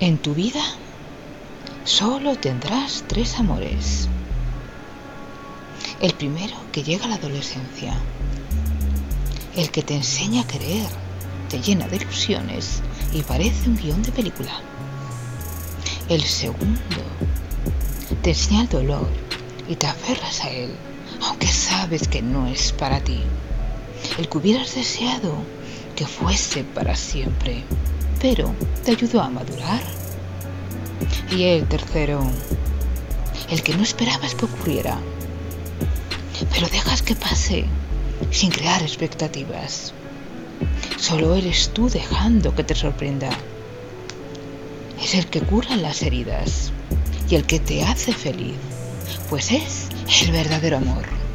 En tu vida solo tendrás tres amores. El primero que llega a la adolescencia. El que te enseña a querer, te llena de ilusiones y parece un guion de película. El segundo te enseña el dolor y te aferras a él, aunque sabes que no es para ti. El que hubieras deseado que fuese para siempre pero te ayudó a madurar. Y el tercero, el que no esperabas que ocurriera, pero dejas que pase sin crear expectativas. Solo eres tú dejando que te sorprenda. Es el que cura las heridas y el que te hace feliz, pues es el verdadero amor.